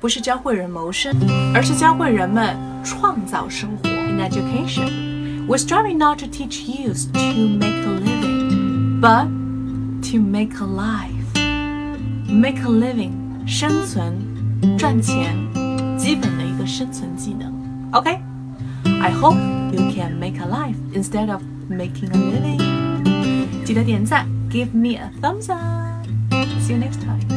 不是教会人谋生，而是教会人们创造生活。In education, we're striving not to teach youth to make a living, but to make a life. Make a living，生存、赚钱，基本的一个生存技能。OK, I hope you can make a life instead of making a living. 记得点赞，Give me a thumbs up. See you next time.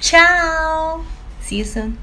Ciao! See you soon.